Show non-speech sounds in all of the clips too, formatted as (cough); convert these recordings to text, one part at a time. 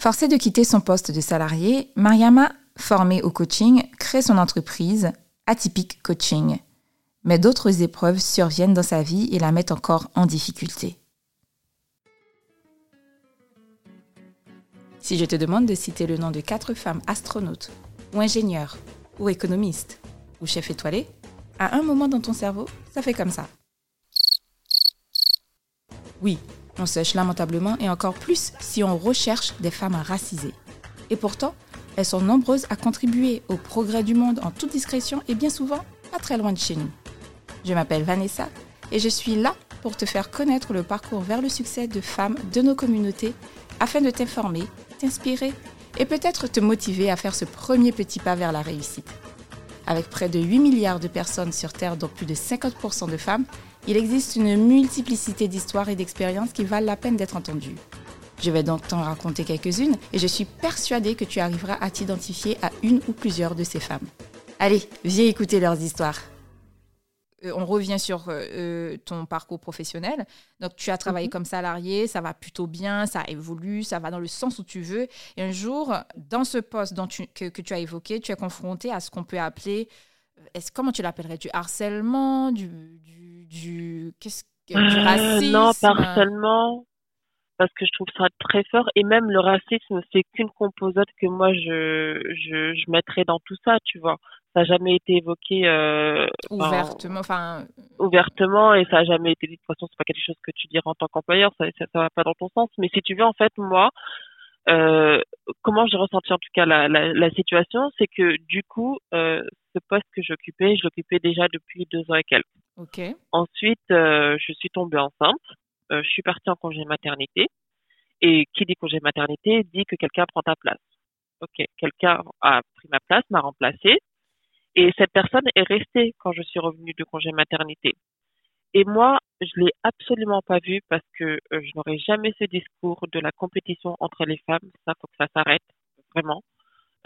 Forcée de quitter son poste de salarié, Mariama, formée au coaching, crée son entreprise Atypique Coaching. Mais d'autres épreuves surviennent dans sa vie et la mettent encore en difficulté. Si je te demande de citer le nom de quatre femmes astronautes, ou ingénieurs, ou économistes, ou chefs étoilés, à un moment dans ton cerveau, ça fait comme ça. Oui, on sèche lamentablement et encore plus si on recherche des femmes racisées. Et pourtant, elles sont nombreuses à contribuer au progrès du monde en toute discrétion et bien souvent pas très loin de chez nous. Je m'appelle Vanessa et je suis là pour te faire connaître le parcours vers le succès de femmes de nos communautés afin de t'informer, t'inspirer et peut-être te motiver à faire ce premier petit pas vers la réussite. Avec près de 8 milliards de personnes sur Terre, dont plus de 50% de femmes, il existe une multiplicité d'histoires et d'expériences qui valent la peine d'être entendues. Je vais donc t'en raconter quelques-unes et je suis persuadée que tu arriveras à t'identifier à une ou plusieurs de ces femmes. Allez, viens écouter leurs histoires. Euh, on revient sur euh, euh, ton parcours professionnel. Donc, tu as travaillé mhm. comme salarié, ça va plutôt bien, ça évolue, ça va dans le sens où tu veux. Et un jour, dans ce poste dont que, tu as évoqué, tu es confronté à ce qu'on peut appeler, est comment tu l'appellerais, du harcèlement, du, du, du, qu'est-ce, du racisme? Non, pas harcèlement, parce que je trouve ça très fort. Et même le racisme, c'est qu'une composante que moi, je, je, je mettrais dans tout ça, tu vois ça n'a jamais été évoqué euh, ouvertement, enfin ouvertement et ça n'a jamais été dit. De toute façon, c'est pas quelque chose que tu diras en tant qu'employeur, ça, ça, va pas dans ton sens. Mais si tu veux, en fait, moi, euh, comment j'ai ressenti en tout cas la, la, la situation, c'est que du coup, euh, ce poste que j'occupais, je l'occupais déjà depuis deux ans et quelques. Ok. Ensuite, euh, je suis tombée enceinte. Euh, je suis partie en congé maternité. Et qui dit congé maternité dit que quelqu'un prend ta place. Ok, quelqu'un a pris ma place, m'a remplacée. Et cette personne est restée quand je suis revenue de congé maternité. Et moi, je l'ai absolument pas vu parce que euh, je n'aurais jamais ce discours de la compétition entre les femmes. Ça, faut que ça s'arrête, vraiment.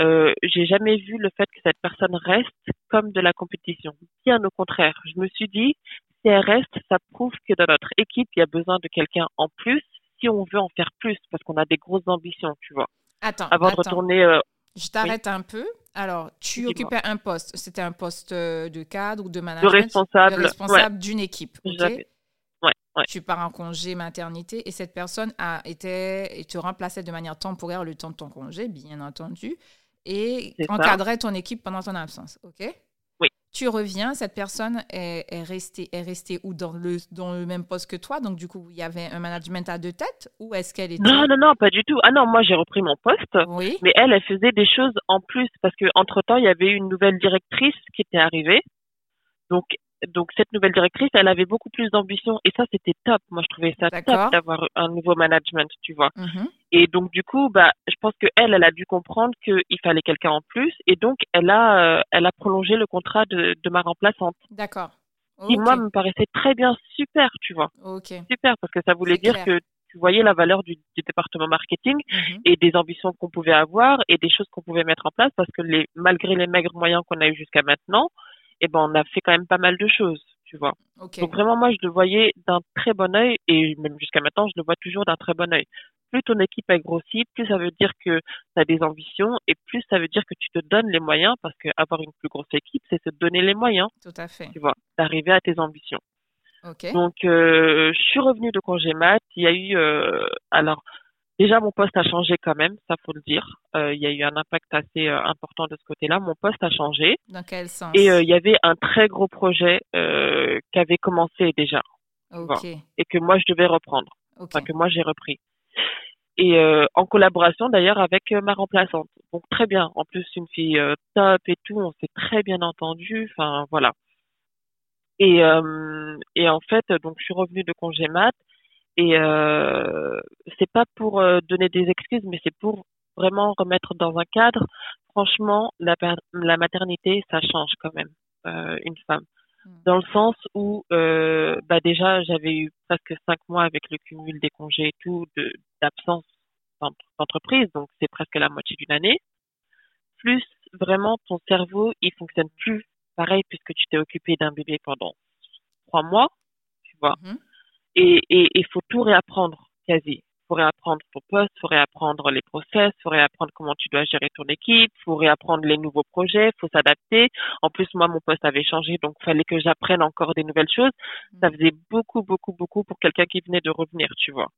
Euh, j'ai jamais vu le fait que cette personne reste comme de la compétition. Bien au contraire, je me suis dit, si elle reste, ça prouve que dans notre équipe, il y a besoin de quelqu'un en plus si on veut en faire plus, parce qu'on a des grosses ambitions, tu vois. Attends, Avant de retourner. Euh, je t'arrête un peu. Alors, tu occupais un poste. C'était un poste euh, de cadre ou de manager De responsable. responsable d'une équipe. Ouais, ouais. Tu pars en congé maternité et cette personne a été et te remplaçait de manière temporaire le temps de ton congé, bien entendu, et encadrait ton équipe pendant ton absence. OK? Tu reviens, cette personne est, est, restée, est restée où? Dans le, dans le même poste que toi Donc, du coup, il y avait un management à deux têtes ou est-ce qu'elle était. Non, non, non, pas du tout. Ah non, moi, j'ai repris mon poste. Oui. Mais elle, elle faisait des choses en plus parce qu'entre-temps, il y avait une nouvelle directrice qui était arrivée. Donc, donc cette nouvelle directrice, elle avait beaucoup plus d'ambition et ça c'était top. Moi je trouvais ça top d'avoir un nouveau management, tu vois. Mm-hmm. Et donc du coup, bah je pense que elle, elle a dû comprendre qu'il fallait quelqu'un en plus et donc elle a, euh, elle a prolongé le contrat de, de ma remplaçante. D'accord. Qui moi me paraissait très bien, super, tu vois. Ok. Super parce que ça voulait dire que tu voyais la valeur du, du département marketing mm-hmm. et des ambitions qu'on pouvait avoir et des choses qu'on pouvait mettre en place parce que les malgré les maigres moyens qu'on a eu jusqu'à maintenant eh ben on a fait quand même pas mal de choses, tu vois. Donc vraiment moi je le voyais d'un très bon œil et même jusqu'à maintenant je le vois toujours d'un très bon œil. Plus ton équipe est grossie, plus ça veut dire que tu as des ambitions et plus ça veut dire que tu te donnes les moyens parce que avoir une plus grosse équipe c'est se donner les moyens. Tout à fait. Tu vois, d'arriver à tes ambitions. Donc euh, je suis revenue de congé mat. Il y a eu euh, alors Déjà, mon poste a changé quand même, ça faut le dire. Euh, il y a eu un impact assez important de ce côté-là. Mon poste a changé. Dans quel sens? Et il y avait un très gros projet qui avait commencé déjà. Et que moi, je devais reprendre. Enfin, que moi, j'ai repris. Et en collaboration d'ailleurs avec ma remplaçante. Donc très bien. En plus, une fille top et tout. On s'est très bien entendu. Enfin, voilà. Et, et en fait, donc je suis revenue de congé mat et euh, c'est pas pour euh, donner des excuses, mais c'est pour vraiment remettre dans un cadre. Franchement, la, la maternité, ça change quand même euh, une femme. Dans le sens où, euh, bah déjà, j'avais eu presque cinq mois avec le cumul des congés et tout, d'absence d'entreprise, donc c'est presque la moitié d'une année. Plus vraiment, ton cerveau, il fonctionne plus pareil puisque tu t'es occupé d'un bébé pendant trois mois, tu vois. Hmm et il faut tout réapprendre quasi. Faut réapprendre ton poste, faut réapprendre les process, faut réapprendre comment tu dois gérer ton équipe, faut réapprendre les nouveaux projets, faut s'adapter. En plus, moi, mon poste avait changé, donc fallait que j'apprenne encore des nouvelles choses. Mm. Ça faisait beaucoup, beaucoup, beaucoup pour quelqu'un qui venait de revenir, tu vois.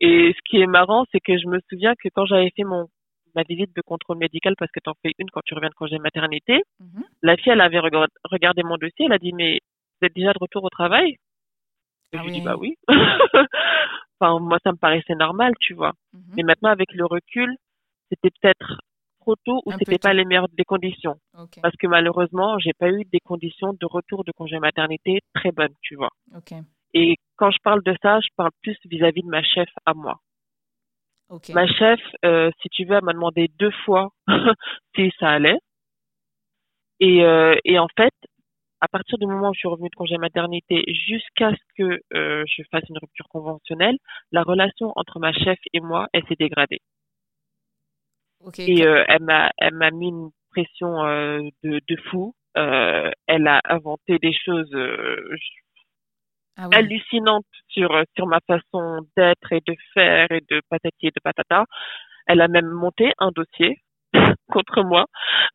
Et ce qui est marrant, c'est que je me souviens que quand j'avais fait mon ma visite de contrôle médical parce que tu en fais une quand tu reviens de congé maternité. Mm-hmm. La fille, elle avait regardé mon dossier, elle a dit mais vous êtes déjà de retour au travail? Ah je lui dis bah oui. (laughs) enfin moi ça me paraissait normal, tu vois. Mhm. Mais maintenant avec le recul, c'était peut-être trop tôt ou c'était pas les meilleures des conditions. Parce que malheureusement, j'ai pas eu des conditions de retour de congé maternité très bonnes, tu vois. Et quand je parle de ça, je parle plus vis-à-vis de ma chef à moi. Ma chef, euh, si tu veux, elle m'a demandé deux fois (laughs) si ça allait. Et, euh, et en fait, à partir du moment où je suis revenue de congé maternité jusqu'à ce que euh, je fasse une rupture conventionnelle, la relation entre ma chef et moi, elle s'est dégradée. et euh, elle m'a, elle m'a mis une pression euh, de, de fou. elle a inventé des choses ah hallucinantes sur sur ma façon d'être et de faire et de patati et de patata. Elle a même monté un dossier (laughs) contre moi,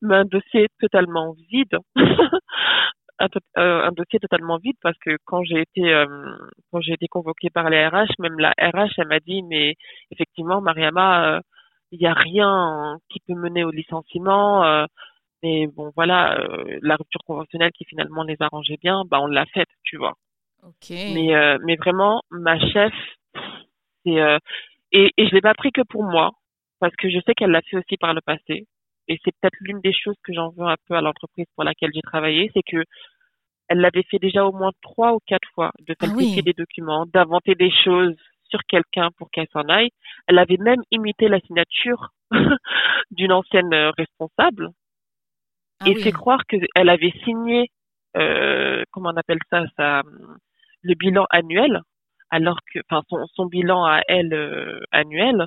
mais un dossier totalement vide (laughs) un, dossier totalement vide parce que quand j'ai été euh, quand j'ai été convoquée par les RH, même la RH, elle m'a dit mais effectivement Mariama, euh, il n'y a rien qui peut mener au licenciement. Euh, mais bon voilà, la rupture conventionnelle qui finalement les arrangeait bien, bah on l'a faite, tu vois. Mais mais vraiment ma chef, c'est et, et je l'ai pas pris que pour moi parce que je sais qu'elle l'a fait aussi par le passé et c'est peut-être l'une des choses que j'en veux un peu à l'entreprise pour laquelle j'ai travaillé, c'est que elle l'avait fait déjà au moins trois ou quatre fois, de ah falsifier des documents, d'inventer des choses sur quelqu'un pour qu'elle s'en aille. Elle avait même imité la signature (laughs) d'une ancienne euh, responsable ah et fait croire qu'elle avait signé, euh, comment on appelle ça, ça, le bilan annuel, alors que, enfin, son, son bilan à elle euh, annuel,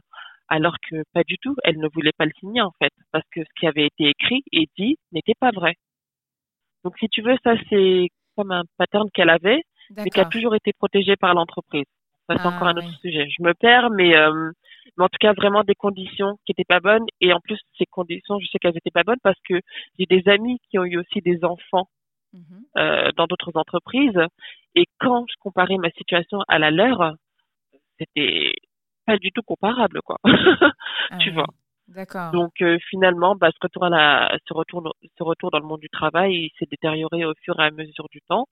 alors que pas du tout, elle ne voulait pas le signer en fait, parce que ce qui avait été écrit et dit n'était pas vrai. Donc si tu veux, ça c'est comme un pattern qu'elle avait, mais qui a toujours été protégé par l'entreprise. Ça c'est encore un ah, autre sujet. Je me perds, mais, euh, mais en tout cas vraiment des conditions qui étaient pas bonnes. Et en plus ces conditions, je sais qu'elles étaient pas bonnes parce que j'ai des amis qui ont eu aussi des enfants mhm. euh, dans d'autres entreprises. Et quand je comparais ma situation à la leur, c'était pas du tout comparable, quoi. (laughs) Ah tu vois. D'accord. Donc euh, finalement, bah, ce retour à la, ce retour, ce retour dans le monde du travail, il s'est détérioré au fur et à mesure du temps,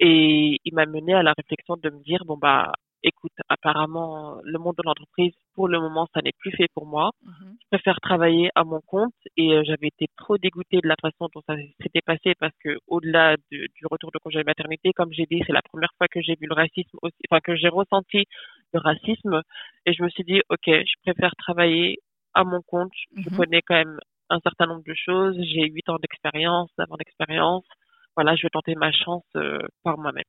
et il m'a mené à la réflexion de me dire bon bah écoute, apparemment, le monde de l'entreprise, pour le moment, ça n'est plus fait pour moi. Mhm. Je préfère travailler à mon compte et euh, j'avais été trop dégoûtée de la façon dont ça s'était passé parce que au-delà du retour de congé de maternité, comme j'ai dit, c'est la première fois que j'ai vu le racisme aussi, enfin que j'ai ressenti le racisme et je me suis dit, ok, je préfère travailler à mon compte. Je mhm. connais quand même un certain nombre de choses. J'ai huit ans d'expérience, avant d'expérience. Voilà, je vais tenter ma chance euh, par moi-même.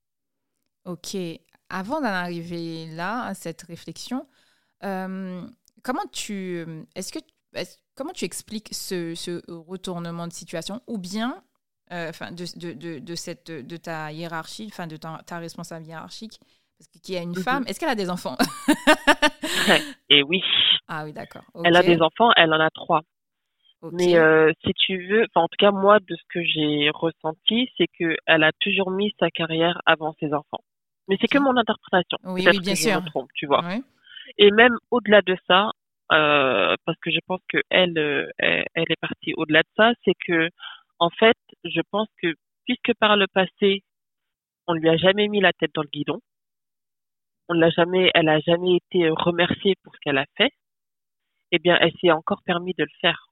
Ok avant d'en arriver là, à cette réflexion, euh, comment tu, est-ce que, comment tu expliques ce, ce, retournement de situation ou bien, euh, enfin, de, de, de, cette, de ta hiérarchie, enfin, de ta, ta responsable hiérarchique, parce qu'il y a une mhm. femme, est-ce qu'elle a des enfants? (laughs) Et oui. Ah oui, d'accord. Elle a des enfants, elle en a trois. Mais euh, si tu veux, en tout cas moi, de ce que j'ai ressenti, c'est qu'elle a toujours mis sa carrière avant ses enfants. Mais c'est que mon interprétation. Oui, oui bien sûr. Je me trompe, tu vois. Et même au-delà de ça, euh, parce que je pense que elle, euh, elle, est partie au-delà de ça, c'est que en fait, je pense que puisque par le passé, on lui a jamais mis la tête dans le guidon, on l'a jamais, elle a jamais été remerciée pour ce qu'elle a fait, eh bien, elle s'est encore permis de le faire.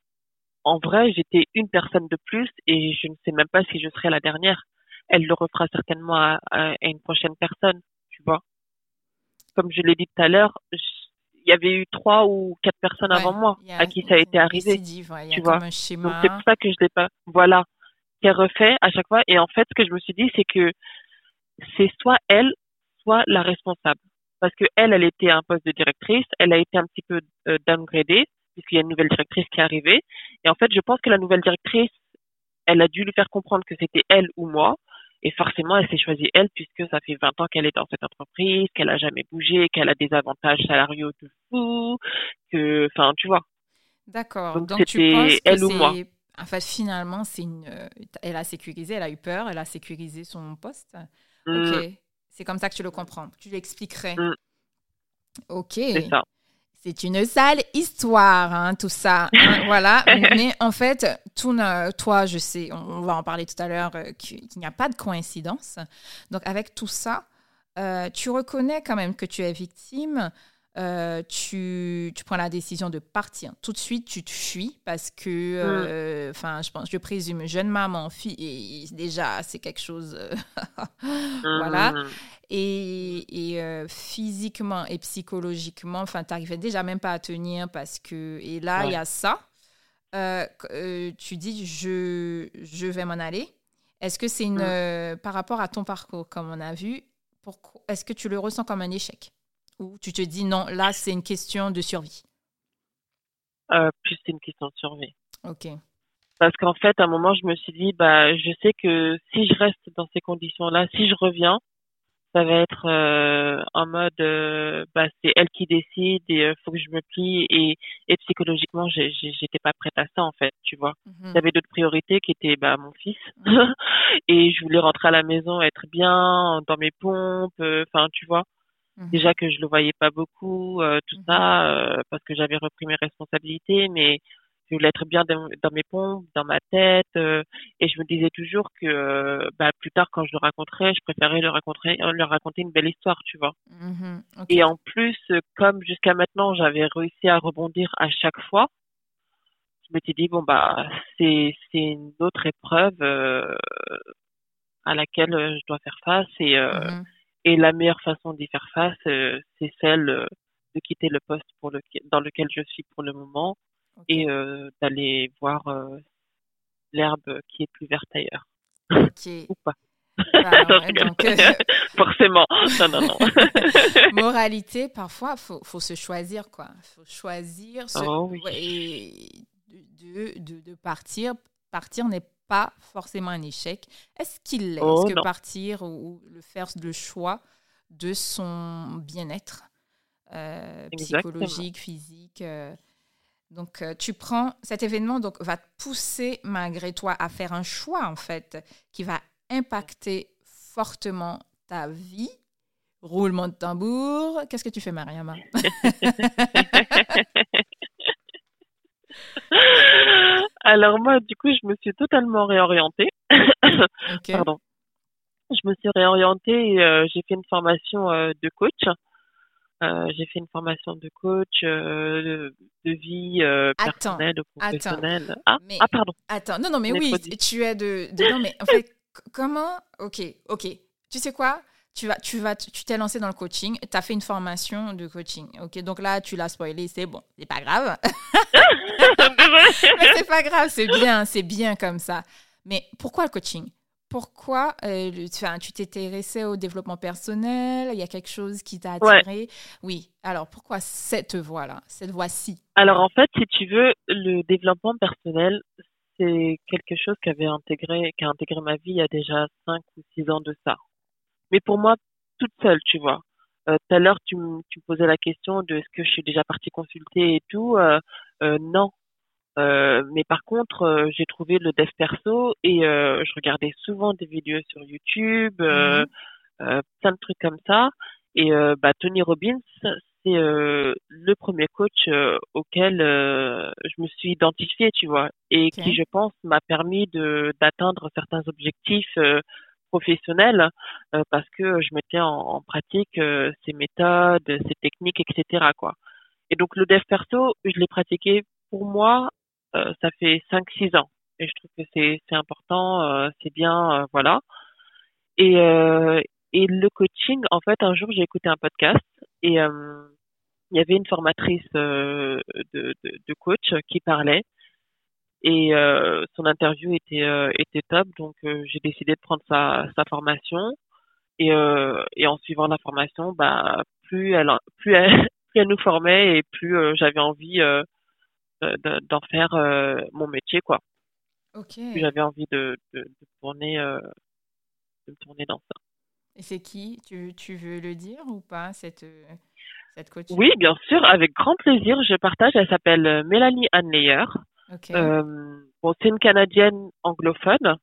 En vrai, j'étais une personne de plus et je ne sais même pas si je serai la dernière elle le refera certainement à, une prochaine personne, tu vois. Comme je l'ai dit tout à l'heure, il y avait eu trois ou quatre personnes avant moi à qui ça a été arrivé. tu vois. C'est pour ça que je l'ai pas. Voilà, qui refait à chaque fois. Et en fait, ce que je me suis dit, c'est que c'est soit elle, soit la responsable. Parce que elle, elle était à un poste de directrice, elle a été un petit peu euh, downgradée puisqu'il y a une nouvelle directrice qui est arrivée. Et en fait, je pense que la nouvelle directrice, elle a dû lui faire comprendre que c'était elle ou moi. Et forcément, elle s'est choisie elle puisque ça fait 20 ans qu'elle est dans cette entreprise, qu'elle a jamais bougé, qu'elle a des avantages salariaux de fou, que, enfin, tu vois. D'accord. Donc, tu penses elle ou moi. En fait, finalement, c'est une. Euh, elle a sécurisé, elle a eu peur, elle a sécurisé son poste? Mm. Ok. C'est comme ça que tu le comprends. Tu l'expliquerais. Mm. Ok. C'est ça. C'est une sale histoire, hein, tout ça. Hein, (laughs) voilà. Mais en fait, tout, toi, je sais, on, va en parler tout à l'heure, euh, qu'il n'y a pas de coïncidence. Donc, avec tout ça, euh, tu reconnais quand même que tu es victime euh, tu, tu, prends la décision de partir. Tout de suite, tu te fuis parce que, euh, enfin, je pense, je présume, jeune maman, fille, déjà, c'est quelque chose. Euh, (laughs) voilà. Mmh. Et, physiquement et psychologiquement, enfin, tu n'arrivais déjà même pas à tenir parce que. Et là, il y a ça. tu dis, je, je vais m'en aller. Est-ce que c'est une. Mmh. par rapport à ton parcours, comme on a vu, est-ce que tu le ressens comme un échec? Ou tu te dis non, là, c'est une question de survie? Euh, Plus c'est une question de survie. Ok. Parce qu'en fait, à un moment, je me suis dit, bah, je sais que si je reste dans ces conditions-là, si je reviens, ça va être euh, en mode, euh, bah, c'est elle qui décide et il faut que je me plie. Et, et psychologiquement, j'étais pas prête à ça, en fait, tu vois. Mhm. J'avais d'autres priorités qui étaient bah, mon fils. (laughs) Et je voulais rentrer à la maison, être bien, dans mes pompes, enfin, tu vois. Mmh. Déjà que je le voyais pas beaucoup, euh, tout mmh. ça, euh, parce que j'avais repris mes responsabilités, mais je voulais être bien dans, mes pompes, dans ma tête, euh, et je me disais toujours que bah, plus tard, quand je le raconterais, je préférais le raconter, leur raconter une belle histoire, tu vois. Mmh et en plus, comme jusqu'à maintenant, j'avais réussi à rebondir à chaque fois, je m'étais dit bon bah c'est c'est une autre épreuve à laquelle je dois faire face et et la meilleure façon d'y faire face, euh, c'est celle euh, de quitter le poste pour dans lequel je suis pour le moment et euh, d'aller voir l'herbe qui est plus verte ailleurs. (laughs) Ou pas. Bah, (laughs) (laughs) Forcément. Non, non, non. Moralité, parfois, faut, faut se choisir, quoi. faut choisir oh de, de, de, partir. Partir n'est pas forcément un échec. Est-ce qu'il est Est-ce oh, que partir ou, le faire le choix de son bien-être euh, psychologique, physique euh, donc, euh, tu prends cet événement, donc va te pousser malgré toi à faire un choix en fait qui va impacter fortement ta vie. Roulement de tambour. Qu'est-ce que tu fais, Mariama? (laughs) (laughs) Alors moi, du coup, je me suis totalement réorientée. (coughs) Pardon. Je me suis réorientée et euh, j'ai fait une formation euh, de coach. Euh, j'ai fait une formation de coach de, vie personnelle professionnelle. ah, ah, pardon. Attends, non, non, mais oui, tu es de, de... Non, mais en fait, comment... Ok, ok. Tu sais quoi? Tu vas, tu vas, tu t'es lancé dans le coaching, tu as fait une formation de coaching. OK, donc là, tu l'as spoilé, c'est bon, c'est pas grave. (laughs) Mais c'est pas grave, c'est bien, c'est bien comme ça. Mais pourquoi le coaching? Pourquoi euh, tu t'es intéressé au développement personnel? Il y a quelque chose qui t'a attiré? Oui. Alors pourquoi cette voie-là, cette voie-ci? Alors en fait, si tu veux, le développement personnel, c'est quelque chose qui avait intégré, qui a intégré ma vie il y a déjà 5 ou 6 ans de ça mais pour moi toute seule, tu vois. Euh, tout à l'heure, tu, me posais la question de est-ce que je suis déjà partie consulter et tout. Euh, euh, non. mais par contre, j'ai trouvé le dev perso et je regardais souvent des vidéos sur YouTube, mmh plein de trucs comme ça. Et bah, Tony Robbins, c'est le premier coach auquel je me suis identifiée, tu vois, et qui, je pense, m'a permis de d'atteindre certains objectifs professionnel euh, parce que je mettais en, pratique euh, ces méthodes, ces techniques, etc. Et donc le dev perso, je l'ai pratiqué pour moi, euh, ça fait 5-6 ans. Et je trouve que c'est, important, c'est bien, voilà. Et, le coaching, en fait, un jour j'ai écouté un podcast et il y avait une formatrice de coach qui parlait et euh, son interview était euh, était top donc euh, j'ai décidé de prendre sa sa formation et et en suivant la formation bah plus elle plus elle, (laughs) plus elle nous formait et plus j'avais envie d'en faire mon métier quoi j'avais envie de, de, de tourner de me tourner dans ça. Et c'est qui? Tu, tu, veux le dire ou pas, cette, cette coach? Oui, bien sûr, avec grand plaisir. Je partage. Elle s'appelle Mélanie Anleyer. Euh, bon, c'est une Canadienne anglophone.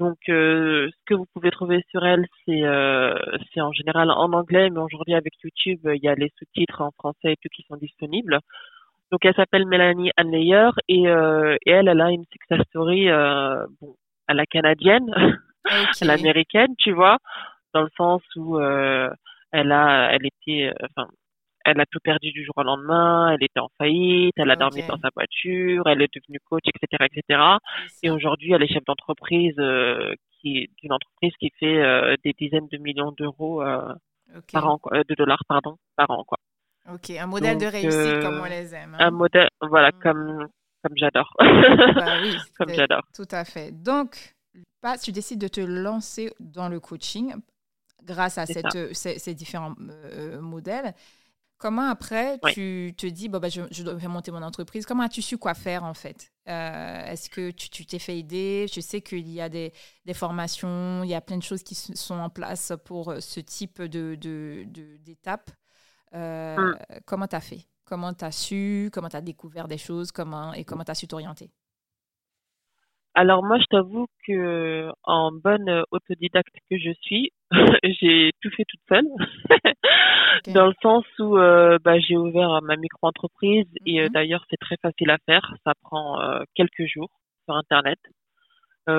Donc, euh, ce que vous pouvez trouver sur elle, c'est euh, c'est en général en anglais, mais aujourd'hui avec YouTube, il y a les sous-titres en français et tout qui sont disponibles. Donc, elle s'appelle Mélanie Anleyer et, euh, et elle, elle a une success story euh, bon, à la canadienne, (laughs) à l'américaine, tu vois, dans le sens où euh, elle a, elle était, enfin, elle a tout perdu du jour au lendemain, elle était en faillite, elle a dormi dans sa voiture, elle est devenue coach, etc., etc. Et aujourd'hui, elle est chef d'entreprise euh, qui d'une entreprise qui fait euh, des dizaines de millions d'euros euh, par an, de dollars pardon, par an quoi. Ok, un modèle de réussite comme on les aime. Hein. Un modèle, voilà, mm. comme comme j'adore. bah oui, (laughs) comme j'adore. Tout à fait. Donc, pas, tu décides de te lancer dans le coaching grâce à cette, ces, ces, différents modèles. Comment après, tu te dis, bon, bah, je, je, dois monter mon entreprise. Comment as-tu su quoi faire en fait? Euh, Est-ce que tu t'es fait aider? Je sais qu'il y a des, des, formations, il y a plein de choses qui sont en place pour euh, ce type d'étapes. De, de, euh, mmh. Comment tu as fait? Comment tu as su? Comment tu as découvert des choses? Comment, Et comment tu as su t'orienter? Alors moi, je t'avoue que en bonne autodidacte que je suis, (laughs) j'ai tout fait toute seule, dans le sens où euh, bah, j'ai ouvert ma micro-entreprise et euh, mhm. d'ailleurs c'est très facile à faire, ça prend euh, quelques jours sur Internet.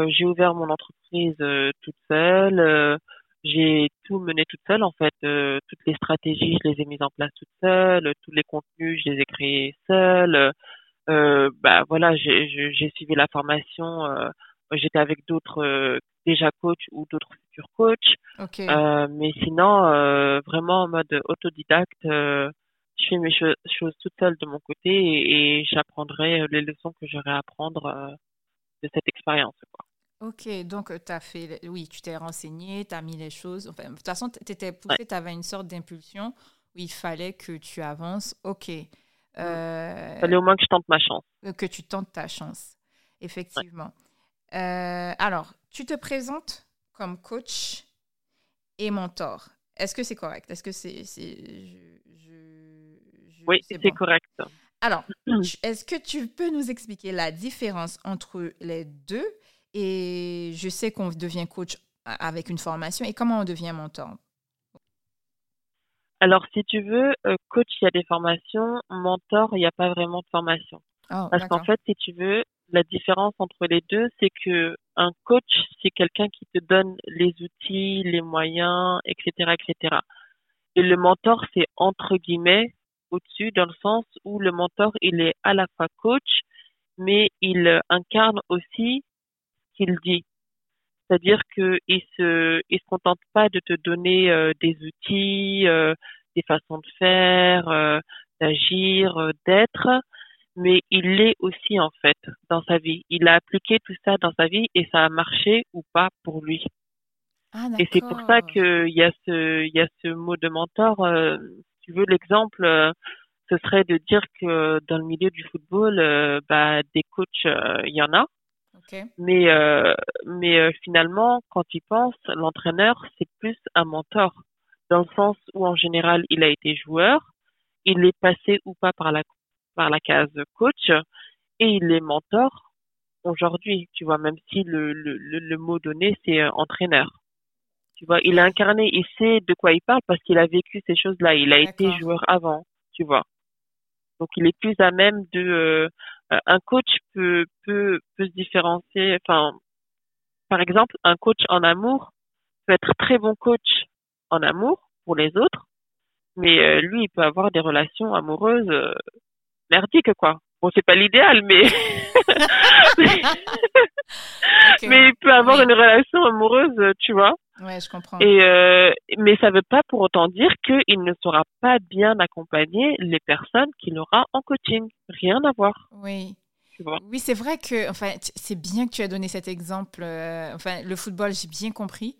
j'ai ouvert mon entreprise toute seule, j'ai tout mené toute seule en fait, toutes les stratégies je les ai mises en place toute seule, tous les contenus je les ai créés seule. euh, bah voilà, j'ai suivi la formation. Euh, J'étais avec d'autres euh, déjà coachs ou d'autres futurs coachs. Euh, mais sinon, euh, vraiment en mode autodidacte, je fais mes choses toute seule de mon côté et, et j'apprendrai les leçons que j'aurai à apprendre de cette expérience. Ok, donc tu as fait, oui, tu t'es renseigné, tu as mis les choses. Enfin, de toute façon, tu étais poussé, tu avais une sorte d'impulsion où il fallait que tu avances. Ok. Euh, fallait au moins que je tente ma chance. Euh, que tu tentes ta chance, effectivement. Euh, alors, tu te présentes comme coach et mentor. Est-ce que c'est correct? Est-ce que c'est. oui, c'est correct. Alors, (clears throat) est-ce que tu peux nous expliquer la différence entre les deux? Et je sais qu'on devient coach avec une formation et comment on devient mentor? Alors, si tu veux, euh, coach, il y a des formations. Mentor, il n'y a pas vraiment de formation. Oh, Parce qu'en fait, si tu veux, la différence entre les deux, c'est que un coach, c'est quelqu'un qui te donne les outils, les moyens, etc., etc. Et le mentor, c'est entre guillemets au-dessus, dans le sens où le mentor, il est à la fois coach, mais il incarne aussi ce qu'il dit. C'est-à-dire qu'il se, il se contente pas de te donner euh, des outils, euh, des façons de faire, euh, d'agir, d'être, mais il l'est aussi en fait dans sa vie. Il a appliqué tout ça dans sa vie et ça a marché ou pas pour lui. Ah, et c'est pour ça qu'il y a ce, il y a ce mot de mentor. si tu veux l'exemple, ce serait de dire que dans le milieu du football, bah, des coachs, il y en a mais euh, mais euh, finalement, quand il pense, l'entraîneur c'est plus un mentor dans le sens où en général il a été joueur, il est passé ou pas par la par la case coach et il est mentor aujourd'hui. Tu vois, même si le le, le, mot donné c'est euh, entraîneur. Tu vois, il a incarné, il sait de quoi il parle parce qu'il a vécu ces choses-là. Il a été joueur avant, tu vois. Donc il est plus à même de un coach peut peut peut se différencier. Enfin par exemple un coach en amour peut être très bon coach en amour pour les autres mais euh, lui il peut avoir des relations amoureuses merdiques quoi. Bon c'est pas l'idéal mais (laughs) (laughs) mais il peut avoir une relation amoureuse tu vois Ouais, je comprends. Et euh, mais ça ne veut pas pour autant dire qu'il ne saura pas bien accompagner les personnes qu'il aura en coaching. Rien à voir. Oui. Oui, c'est vrai que, enfin, c'est bien que tu as donné cet exemple. Euh, enfin, le football, j'ai bien compris.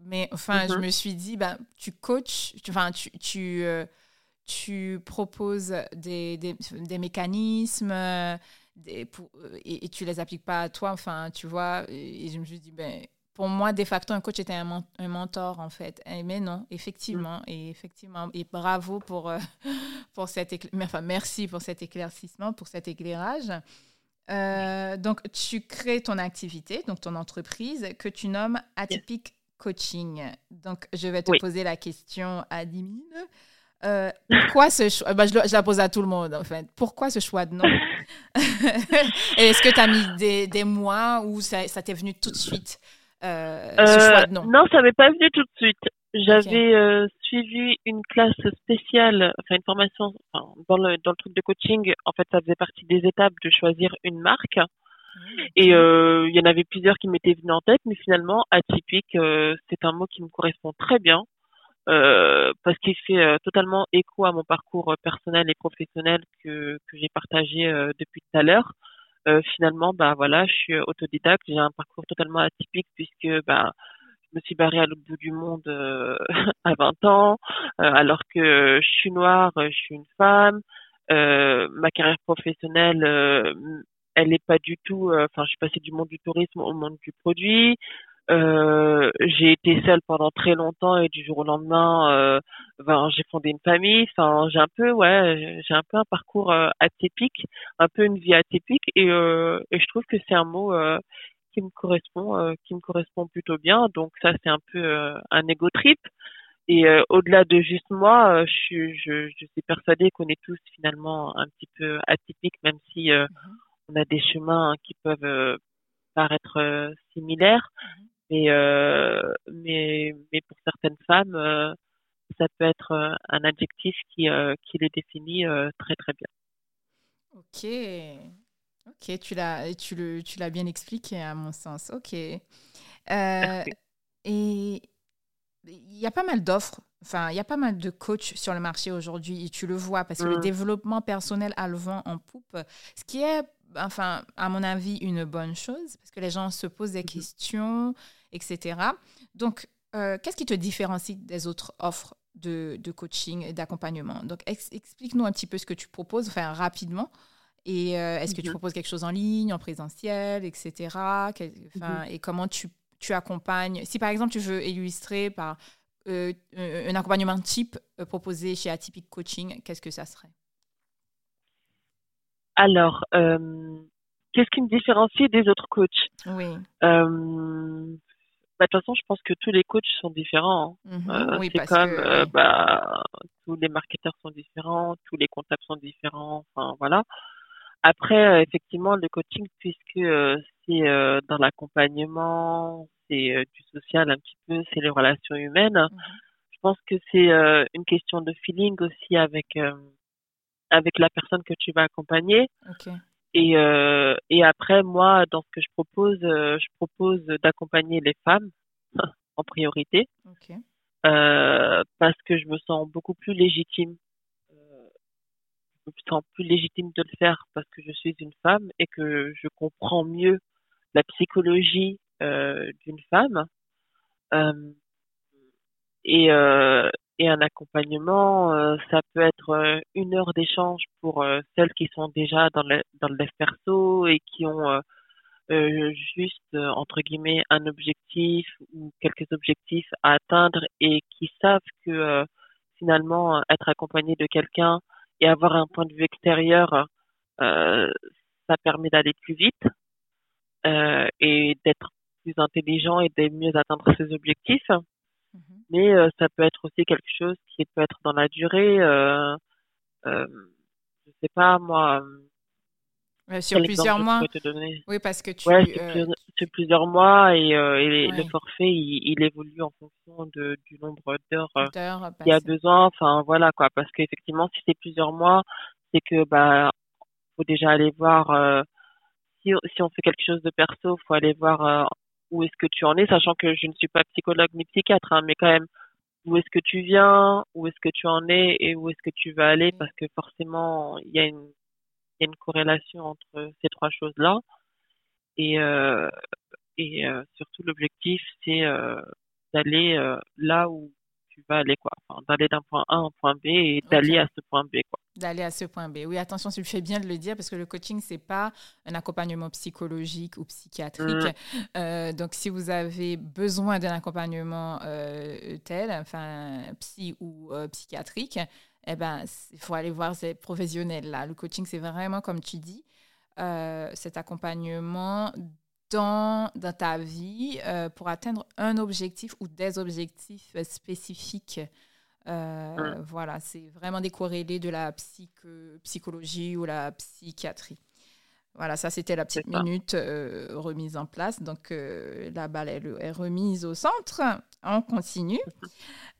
Mais enfin, je mm-hmm. me suis dit, ben, tu coaches, enfin, tu, tu, euh, tu proposes des, des, des mécanismes des, pour, et, et, tu les appliques pas à toi. Enfin, tu vois. Et, je me suis dit, ben, pour moi, de facto, un coach était un, un mentor, en fait. mais non, effectivement, mm. et effectivement, et bravo pour, euh, (laughs) pour cet enfin, merci pour cet éclaircissement, pour cet éclairage. Euh, donc, tu crées ton activité, donc ton entreprise, que tu nommes Atypique Coaching. Donc, je vais te poser la question à 10 euh, pourquoi ce choix bah, je, la pose à tout le monde, en fait. Pourquoi ce choix de nom? (laughs) (laughs) Est-ce que tu as mis des, des, mois ou ça, ça t'est venu tout de suite, ce choix de nom Non, ça m'est pas venu tout de suite. J'avais suivi une classe spéciale, enfin une formation dans, le, dans le truc de coaching. En fait, ça faisait partie des étapes de choisir une marque. Ah, Et il y en avait plusieurs qui m'étaient venus en tête, mais finalement, atypique, c'est un mot qui me correspond très bien. Euh, parce qu'il fait euh, totalement écho à mon parcours euh, personnel et professionnel que, que j'ai partagé depuis tout à l'heure. Finalement, bah voilà, je suis autodidacte, j'ai un parcours totalement atypique puisque bah je me suis barrée à l'autre bout du monde (laughs) à 20 ans, alors que je suis noire, je suis une femme. ma carrière professionnelle, elle n'est pas du tout. Enfin, je suis passée du monde du tourisme au monde du produit. Euh, j'ai été seule pendant très longtemps et du jour au lendemain, euh, ben, j'ai fondé une famille. Enfin, j'ai un peu, ouais, j'ai un peu un parcours euh, atypique, un peu une vie atypique, et, euh, et je trouve que c'est un mot qui me correspond, qui me correspond plutôt bien. Donc ça, c'est un peu un ego trip. Et au-delà de juste moi, je, suis, je, je suis persuadée qu'on est tous finalement un petit peu atypiques, même si mm-hmm. on a des chemins qui peuvent paraître similaires. Mm-hmm. Mais, euh, mais, mais pour certaines femmes, euh, ça peut être euh, un adjectif qui, qui les définit très très bien. Ok. Ok, tu l'as, tu, le, tu l'as bien expliqué à mon sens. Ok. et il y a pas mal d'offres, enfin, il y a pas mal de coachs sur le marché aujourd'hui, et tu le vois, parce que le mmh. développement personnel a le vent en poupe, ce qui est, enfin, à mon avis, une bonne chose, parce que les gens se posent des mmh questions, etc. Donc, euh, qu'est-ce qui te différencie des autres offres de, coaching et d'accompagnement? Donc, explique-nous un petit peu ce que tu proposes, enfin rapidement. Et euh, est-ce que tu mhm. proposes quelque chose en ligne, en présentiel, etc. Mhm. Et comment tu, tu, accompagnes? Si par exemple tu veux illustrer par euh, un accompagnement type proposé chez Atypique Coaching, qu'est-ce que ça serait? Alors, qu'est-ce qui me différencie des autres coachs? Oui. Bah, de toute façon, je pense que tous les coachs sont différents. Hein. Mmh euh, oui, c'est comme euh, bah, tous les marketeurs sont différents, tous les comptables sont différents. Enfin voilà. Après, euh, effectivement, le coaching, puisque c'est dans l'accompagnement, c'est du social un petit peu, c'est les relations humaines. Mmh je pense que c'est une question de feeling aussi avec avec la personne que tu vas accompagner. Okay. Et, euh, et après, moi, dans ce que je propose, euh, je propose d'accompagner les femmes (laughs) en priorité. Euh, parce que je me sens beaucoup plus légitime. Euh, je me sens plus légitime de le faire parce que je suis une femme et que je comprends mieux la psychologie euh, d'une femme. Et, et un accompagnement, euh, ça peut être euh, une heure d'échange pour euh, celles qui sont déjà dans le, dans le dev perso et qui ont juste, entre guillemets, un objectif ou quelques objectifs à atteindre et qui savent que finalement, être accompagné de quelqu'un et avoir un point de vue extérieur, ça permet d'aller plus vite et d'être plus intelligent et de mieux atteindre ses objectifs. Mhm. Mais euh, ça peut être aussi quelque chose qui peut être dans la durée. Euh, euh, je sais pas moi. Euh, sur plusieurs mois. Oui, parce que tu. Ouais, sur, plusieurs mois et, et le forfait il, il, évolue en fonction de, du nombre d'heures qu'il y a besoin. Enfin voilà quoi, parce qu'effectivement si c'est plusieurs mois, c'est que bah faut déjà aller voir. si, si on fait quelque chose de perso, faut aller voir où est-ce que tu en es, sachant que je ne suis pas psychologue ni psychiatre, hein, mais quand même, où est-ce que tu viens, où est-ce que tu en es et où est-ce que tu vas aller, parce que forcément, il y a une, il y a une corrélation entre ces trois choses-là. Et, euh, et euh, surtout, l'objectif, c'est euh, d'aller euh, là où tu vas aller, quoi. Enfin, d'aller d'un point A à un point B et d'aller à ce point B, quoi. D'aller à ce point B. Oui, attention, tu fais bien de le dire parce que le coaching, c'est pas un accompagnement psychologique ou psychiatrique. Mm. Euh, donc, si vous avez besoin d'un accompagnement euh, tel, enfin, psy ou euh, psychiatrique, eh ben, il faut aller voir ces professionnels-là. Le coaching, c'est vraiment, comme tu dis, cet accompagnement dans, dans ta vie pour atteindre un objectif ou des objectifs spécifiques euh, voilà, c'est vraiment décorrélé de la psychologie ou la psychiatrie. Voilà, ça c'était la petite minute euh, remise en place. Donc euh, la balle est, remise au centre. On continue.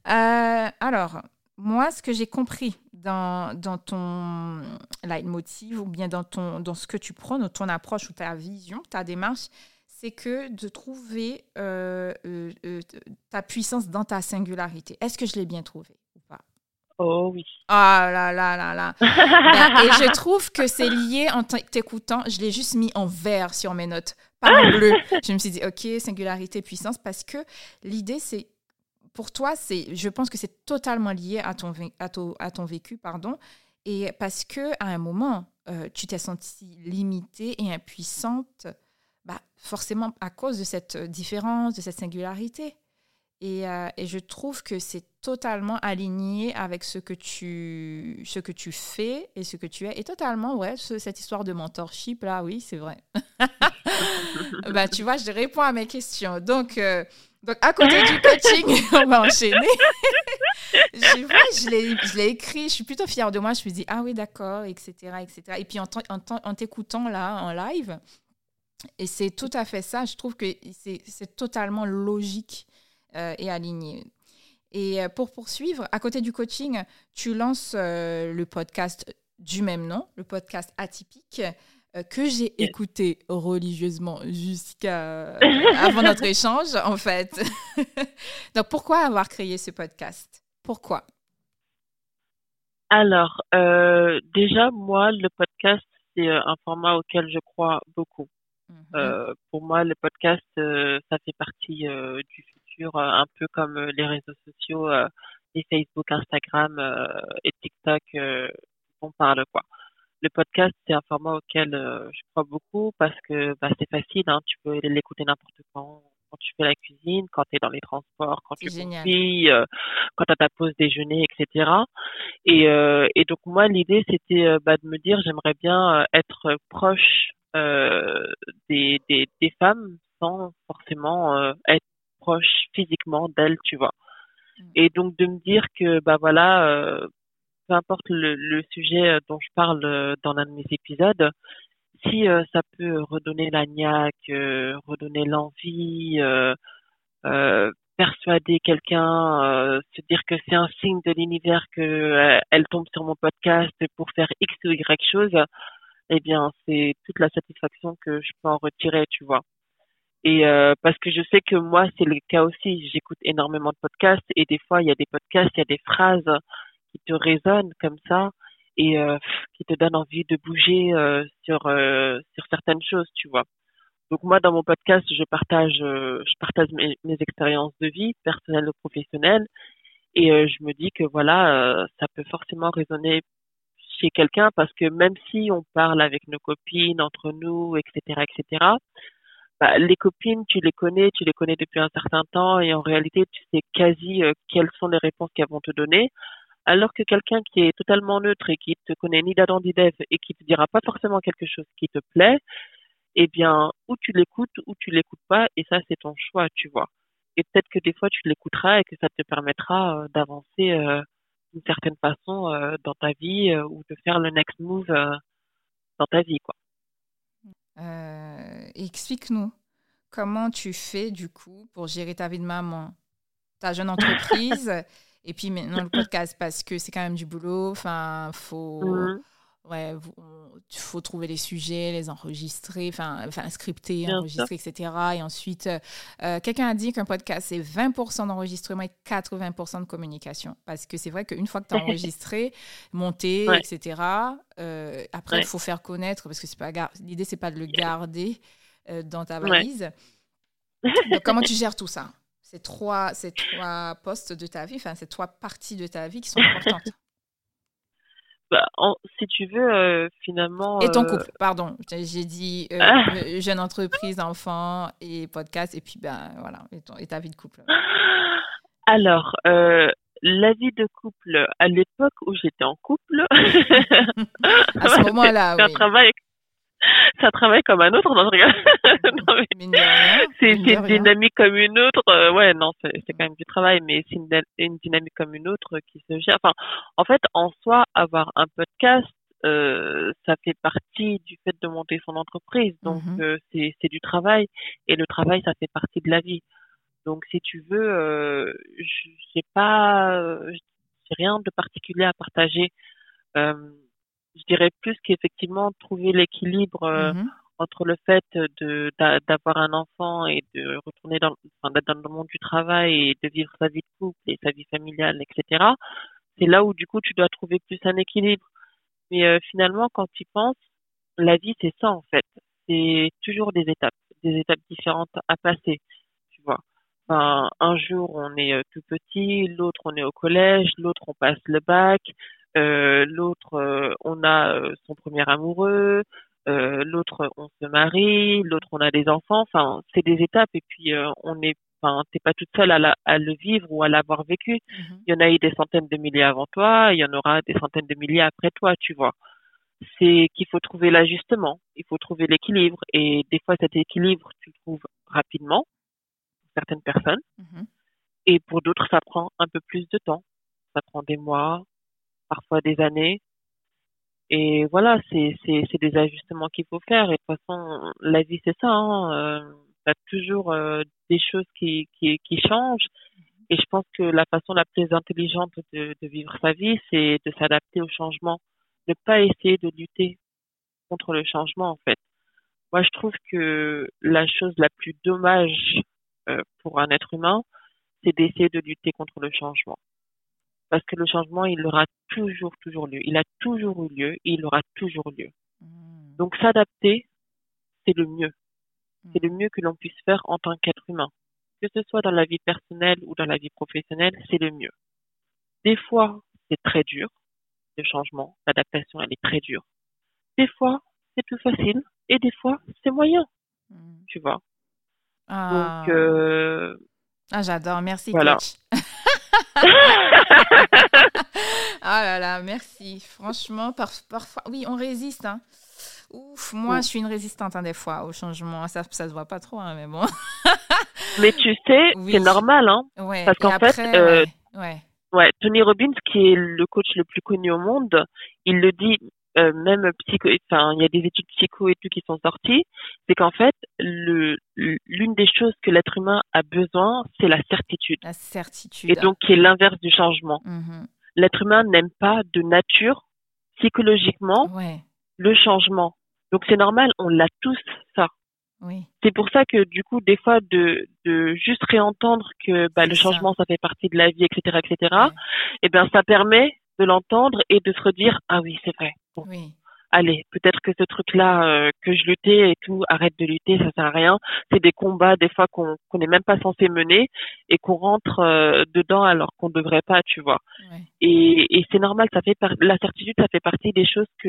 alors, moi, ce que j'ai compris dans, dans ton leitmotiv ou bien dans, ton, dans ce que tu prends, dans ton approche ou ta vision, ta démarche, c'est que de trouver euh, euh, euh, ta puissance dans ta singularité. Est-ce que je l'ai bien trouvé ou pas? Oh oui. Ah là là là là. Ben, et je trouve que c'est lié en t'écoutant. Je l'ai juste mis en vert sur mes notes, pas en bleu. Je me suis dit, OK, singularité, puissance, parce que l'idée, c'est pour toi, c'est, je pense que c'est totalement lié à ton, à ton, à ton vécu, pardon. Et parce que à un moment, tu t'es sentie limitée et impuissante bah, forcément à cause de cette euh, différence, de cette singularité. Et, euh, et je trouve que c'est totalement aligné avec ce que, tu, ce que tu fais et ce que tu es. Et totalement, ouais, cette histoire de mentorship, là, oui, c'est vrai. (laughs) bah, tu vois, je réponds à mes questions. Donc, euh, donc à côté du coaching, (laughs) on va enchaîner. (laughs) je, je l'ai écrit, je suis plutôt fière de moi. Je me dis, ah oui, d'accord, etc., etc. Et puis, en t'écoutant là, en live, et c'est tout à fait ça. Je trouve que c'est totalement logique euh, et aligné. Et euh, pour poursuivre, à côté du coaching, tu lances euh, le podcast du même nom, le podcast atypique, que j'ai écouté religieusement jusqu'à (laughs) avant notre échange, en fait. (laughs) Donc, pourquoi avoir créé ce podcast? Pourquoi? Alors, déjà, moi, le podcast, c'est un format auquel je crois beaucoup. Mhm. Euh, pour moi, le podcast, euh, ça fait partie euh, du futur, un peu comme les réseaux sociaux, les Facebook, Instagram et TikTok, on parle quoi. Le podcast, c'est un format auquel je crois beaucoup parce que bah, c'est facile, hein, tu peux l'écouter n'importe quand, quand tu fais la cuisine, quand tu es dans les transports, quand tu conduis, quand tu as ta pause déjeuner, etc. Et, et donc moi, l'idée, c'était bah, de me dire, j'aimerais bien être proche euh, des, des, des, femmes sans forcément euh, être proche physiquement d'elles, tu vois. Mm. Et donc de me dire que bah voilà, euh, peu importe le, le, sujet dont je parle dans l'un de mes épisodes, si ça peut redonner la niaque, redonner l'envie, persuader quelqu'un, se dire que c'est un signe de l'univers que elle tombe sur mon podcast pour faire X ou Y chose, eh bien, c'est toute la satisfaction que je peux en retirer, tu vois. Et euh, parce que je sais que moi, c'est le cas aussi. J'écoute énormément de podcasts et des fois, il y a des podcasts, il y a des phrases qui te résonnent comme ça et euh, qui te donnent envie de bouger euh, sur sur certaines choses, tu vois. Donc moi, dans mon podcast, je partage je partage mes, mes expériences de vie personnelles ou professionnelles et je me dis que voilà, ça peut forcément résonner chez quelqu'un parce que même si on parle avec nos copines, entre nous, etc., etc., bah, les copines, tu les connais, tu les connais depuis un certain temps et en réalité, tu sais quasi euh, quelles sont les réponses qu'elles vont te donner. Alors que quelqu'un qui est totalement neutre et qui te connaît ni d'Adam ni d'Ève et qui te dira pas forcément quelque chose qui te plaît, eh bien, ou tu l'écoutes ou tu l'écoutes pas et ça, c'est ton choix, tu vois. Et peut-être que des fois, tu l'écouteras et que ça te permettra euh, d'avancer euh, d'une certaine façon euh, dans ta vie euh, ou de faire le next move euh, dans ta vie quoi. Explique-nous comment tu fais du coup pour gérer ta vie de maman, ta jeune entreprise (laughs) et puis maintenant le podcast parce que c'est quand même du boulot. Enfin, faut. Mmh ouais, il faut trouver les sujets, les enregistrer, enfin, scripter, enregistrer, etc. Et ensuite, euh, euh, quelqu'un a dit qu'un podcast, c'est 20% d'enregistrement et 80% de communication. Parce que c'est vrai qu'une fois que tu as (laughs) enregistré, monté, etc., euh, après, il faut faire connaître, parce que c'est pas l'idée, c'est pas de le garder dans ta valise. Donc, comment tu gères tout ça? Ces trois, ces trois postes de ta vie, enfin, ces trois parties de ta vie qui sont (laughs) importantes bah, si tu veux, euh, finalement. Et ton euh, couple, pardon. J'ai dit euh, ah. jeune entreprise, enfant et podcast, et puis ben voilà, et, ta vie de couple. (gasps) Alors, la vie de couple, à l'époque où j'étais en couple. (laughs) à ce moment-là, (laughs) oui. Un travail (laughs) ça travaille comme un autre. Non, (laughs) c'est une dynamique comme une autre. Euh, ouais, non, c'est quand même du travail, mais c'est une, une, dynamique comme une autre qui se gère. Enfin, en fait, en soi, avoir un podcast, euh, ça fait partie du fait de monter son entreprise. Donc, mm-hmm. euh, c'est du travail. Et le travail, ça fait partie de la vie. Donc, si tu veux, euh, j'ai pas, j'ai rien de particulier à partager. Euh, je dirais plus qu'effectivement trouver l'équilibre euh, mm-hmm. entre le fait de d'avoir un enfant et de retourner dans enfin, d'être dans le monde du travail et de vivre sa vie de couple et sa vie familiale etc c'est là où du coup tu dois trouver plus un équilibre. Mais euh, finalement quand tu penses la vie c'est ça en fait. C'est toujours des étapes des étapes différentes à passer tu vois. Enfin, un jour on est euh, tout petit l'autre on est au collège l'autre on passe le bac l'autre euh, on a euh, son premier amoureux, l'autre on se marie, l'autre on a des enfants. Enfin, c'est des étapes et puis on est enfin t'es pas toute seule à, à, le vivre ou à l'avoir vécu. Mm-hmm. Il y en a eu des centaines de milliers avant toi, il y en aura des centaines de milliers après toi, tu vois. C'est qu'il faut trouver l'ajustement, il faut trouver l'équilibre et des fois cet équilibre tu le trouves rapidement pour certaines personnes mm-hmm. et pour d'autres ça prend un peu plus de temps. Ça prend des mois, parfois des années. Et voilà, c'est des ajustements qu'il faut faire. Et de toute façon, la vie c'est ça. Hein. Euh, toujours euh, des choses qui, qui qui changent. Et je pense que la façon la plus intelligente de, de vivre sa vie, c'est de s'adapter au changement, ne pas essayer de lutter contre le changement en fait. Moi, je trouve que la chose la plus dommage euh, pour un être humain, c'est d'essayer de lutter contre le changement parce que le changement, il aura toujours, toujours lieu. Il a toujours eu lieu et il aura toujours lieu. Hmm. Donc s'adapter, c'est le mieux. C'est le mieux que l'on puisse faire en tant qu'être humain. Que ce soit dans la vie personnelle ou dans la vie professionnelle, c'est le mieux. Des fois, c'est très dur, le changement, l'adaptation, elle est très dure. Des fois, c'est plus facile et des fois, c'est moyen. Hmm. Tu vois? Ah. Donc, euh... ah, j'adore. Merci, voilà. (laughs) (laughs) ah là là, merci. Franchement, parfois, oui, on résiste. Hein. Ouf, moi, je suis une résistante hein, des fois au changement. Ça, ça se voit pas trop, hein, mais bon. (laughs) mais tu sais, c'est normal, hein. parce qu'en fait, euh, ouais, ouais. Tony Robbins, qui est le coach le plus connu au monde, il le dit euh, même psycho, enfin, il y a des études psycho et tout qui sont sorties, c'est qu'en fait, le, l'une des choses que l'être humain a besoin, c'est la certitude. La certitude. Et donc, qui est l'inverse du changement. Mm-hmm. L'être humain n'aime pas de nature, psychologiquement, le changement. Donc, c'est normal, on l'a tous, ça. Oui. C'est pour ça que du coup, des fois, de, de juste réentendre que bah, le changement, ça. fait partie de la vie, etc., etc. Et eh ben, ça permet de l'entendre et de se redire ah oui, c'est vrai. Oui. Allez, peut-être que ce truc-là euh, que je luttais et tout, arrête de lutter, ça sert à rien. C'est des combats des fois qu'on n'est même pas censé mener et qu'on rentre euh, dedans alors qu'on ne devrait pas, tu vois. Et, et c'est normal, ça fait par... la certitude, ça fait partie des choses que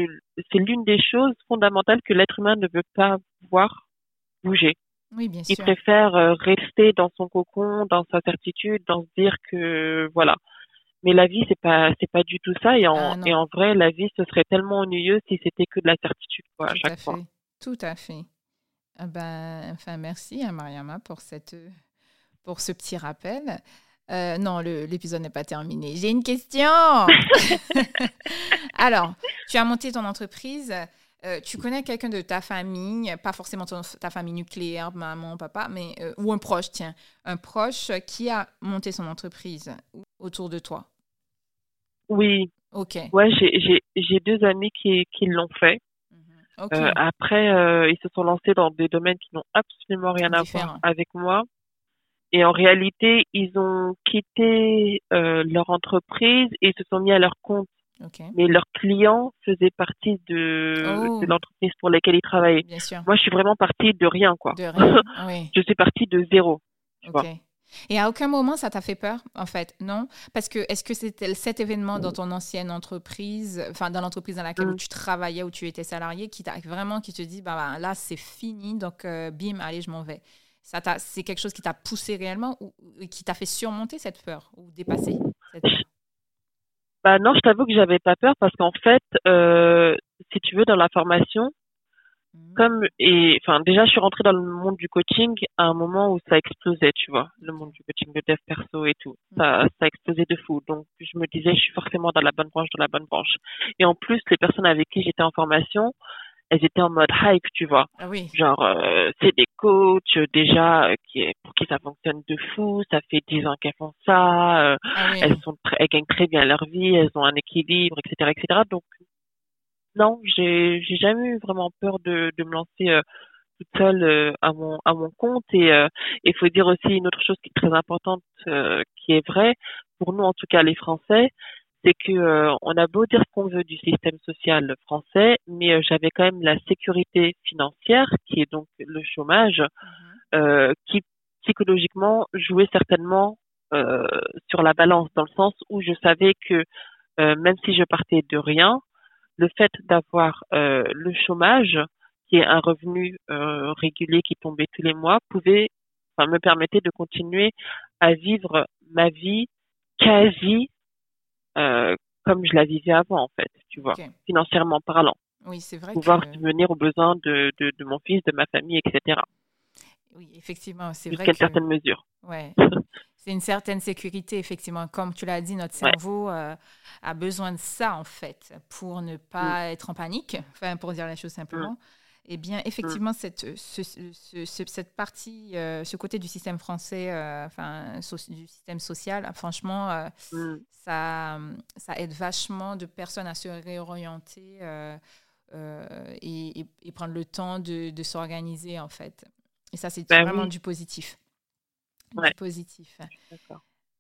c'est l'une des choses fondamentales que l'être humain ne veut pas voir bouger. Oui, bien sûr. Il préfère euh, rester dans son cocon, dans sa certitude, dans se dire que voilà, mais la vie, c'est pas, c'est pas du tout ça. Et en, ah, et en vrai, la vie, ce serait tellement ennuyeux si c'était que de la certitude, quoi, à chaque fois. Tout à fait. Ah ben, enfin, merci à Mariama pour cette, pour ce petit rappel. Euh, non, l'épisode n'est pas terminé. J'ai une question. (laughs) (laughs) Alors, tu as monté ton entreprise. Euh, tu connais quelqu'un de ta famille, pas forcément ta famille nucléaire, maman, papa, mais euh, ou un proche, tiens, un proche qui a monté son entreprise autour de toi? Oui. Ok. Ouais, j'ai deux amis qui, qui l'ont fait. Mhm. Euh, après, ils se sont lancés dans des domaines qui n'ont absolument rien à voir avec moi. Et en réalité, ils ont quitté leur entreprise et se sont mis à leur compte mais leurs clients faisaient partie de, oh. de l'entreprise pour laquelle ils travaillaient. Moi, je suis vraiment partie de rien, quoi. De rien. (laughs) oui. je suis partie de zéro. Tu vois. Et à aucun moment ça t'a fait peur, en fait, non? Parce que est-ce que c'était cet événement dans ton ancienne entreprise, enfin dans l'entreprise dans laquelle mm. tu travaillais, où tu étais salarié, qui t'a vraiment qui te dit, bah, bah là c'est fini, donc euh, bim, allez, je m'en vais. Ça c'est quelque chose qui t'a poussé réellement ou, qui t'a fait surmonter cette peur ou dépasser cette peur? Bah non, je t'avoue que j'avais pas peur parce qu'en fait, euh, si tu veux, dans la formation, Mhm. comme et enfin déjà je suis rentrée dans le monde du coaching à un moment où ça explosait tu vois le monde du coaching de dev perso et tout ça mhm. ça explosait de fou donc je me disais je suis forcément dans la bonne branche dans la bonne branche et en plus les personnes avec qui j'étais en formation elles étaient en mode hype tu vois. Ah oui. genre euh, c'est des coachs déjà euh, qui pour qui ça fonctionne de fou ça fait dix ans qu'elles font ça euh, ah elles sont elles gagnent très bien leur vie elles ont un équilibre etc etc donc non, j'ai j'ai jamais eu vraiment peur de, de me lancer euh, toute seule euh, à mon à mon compte. Et euh, il faut dire aussi une autre chose qui est très importante qui est vraie. Pour nous en tout cas les Français c'est que on a beau dire ce qu'on veut du système social français mais j'avais quand même la sécurité financière qui est donc le chômage mm-hmm. qui psychologiquement jouait certainement sur la balance dans le sens où je savais que même si je partais de rien le fait d'avoir euh, le chômage, qui est un revenu euh, régulier qui tombait tous les mois, pouvait, enfin, me permettait de continuer à vivre ma vie quasi euh, comme je la vivais avant, en fait, tu vois, financièrement parlant. Oui, c'est vrai. Pouvoir subvenir aux besoins de, de, de, mon fils, de ma famille, etc. Oui, effectivement, c'est vrai. Jusqu'à une certaine mesure. Ouais. (laughs) c'est une certaine sécurité, effectivement. Comme tu l'as dit, notre cerveau euh, a besoin de ça, en fait, pour ne pas mm. être en panique, enfin, pour dire la chose simplement. Mm. Eh bien, effectivement, mm. cette, cette partie, euh, ce côté du système français, euh, enfin, du système social, franchement, ça, ça aide vachement de personnes à se réorienter et, et, prendre le temps de, de s'organiser, en fait. Et ça, c'est ben vraiment du positif positif.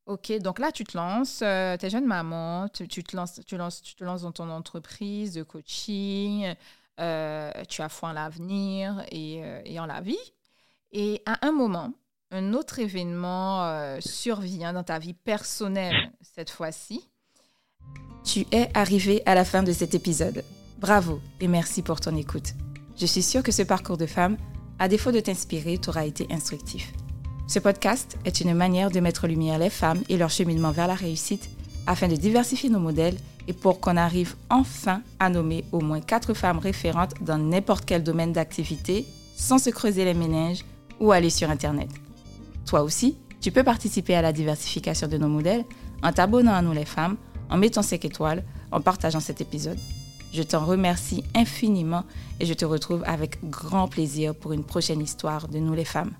Ok, donc là, tu te lances, euh, tu es jeune maman, tu, te lances, tu, lances, tu te lances dans ton entreprise de coaching, euh, tu as foi en l'avenir et, euh, et, en la vie. Et à un moment, un autre événement survient dans ta vie personnelle cette fois-ci. Tu es arrivé à la fin de cet épisode. Bravo et merci pour ton écoute. Je suis sûre que ce parcours de femme, à défaut de t'inspirer, t'aura été instructif. Ce podcast est une manière de mettre en lumière les femmes et leur cheminement vers la réussite afin de diversifier nos modèles et pour qu'on arrive enfin à nommer au moins quatre femmes référentes dans n'importe quel domaine d'activité sans se creuser les méninges ou aller sur Internet. Toi aussi, tu peux participer à la diversification de nos modèles en t'abonnant à nous les femmes, en mettant 5 étoiles, en partageant cet épisode. Je t'en remercie infiniment et je te retrouve avec grand plaisir pour une prochaine histoire de nous les femmes.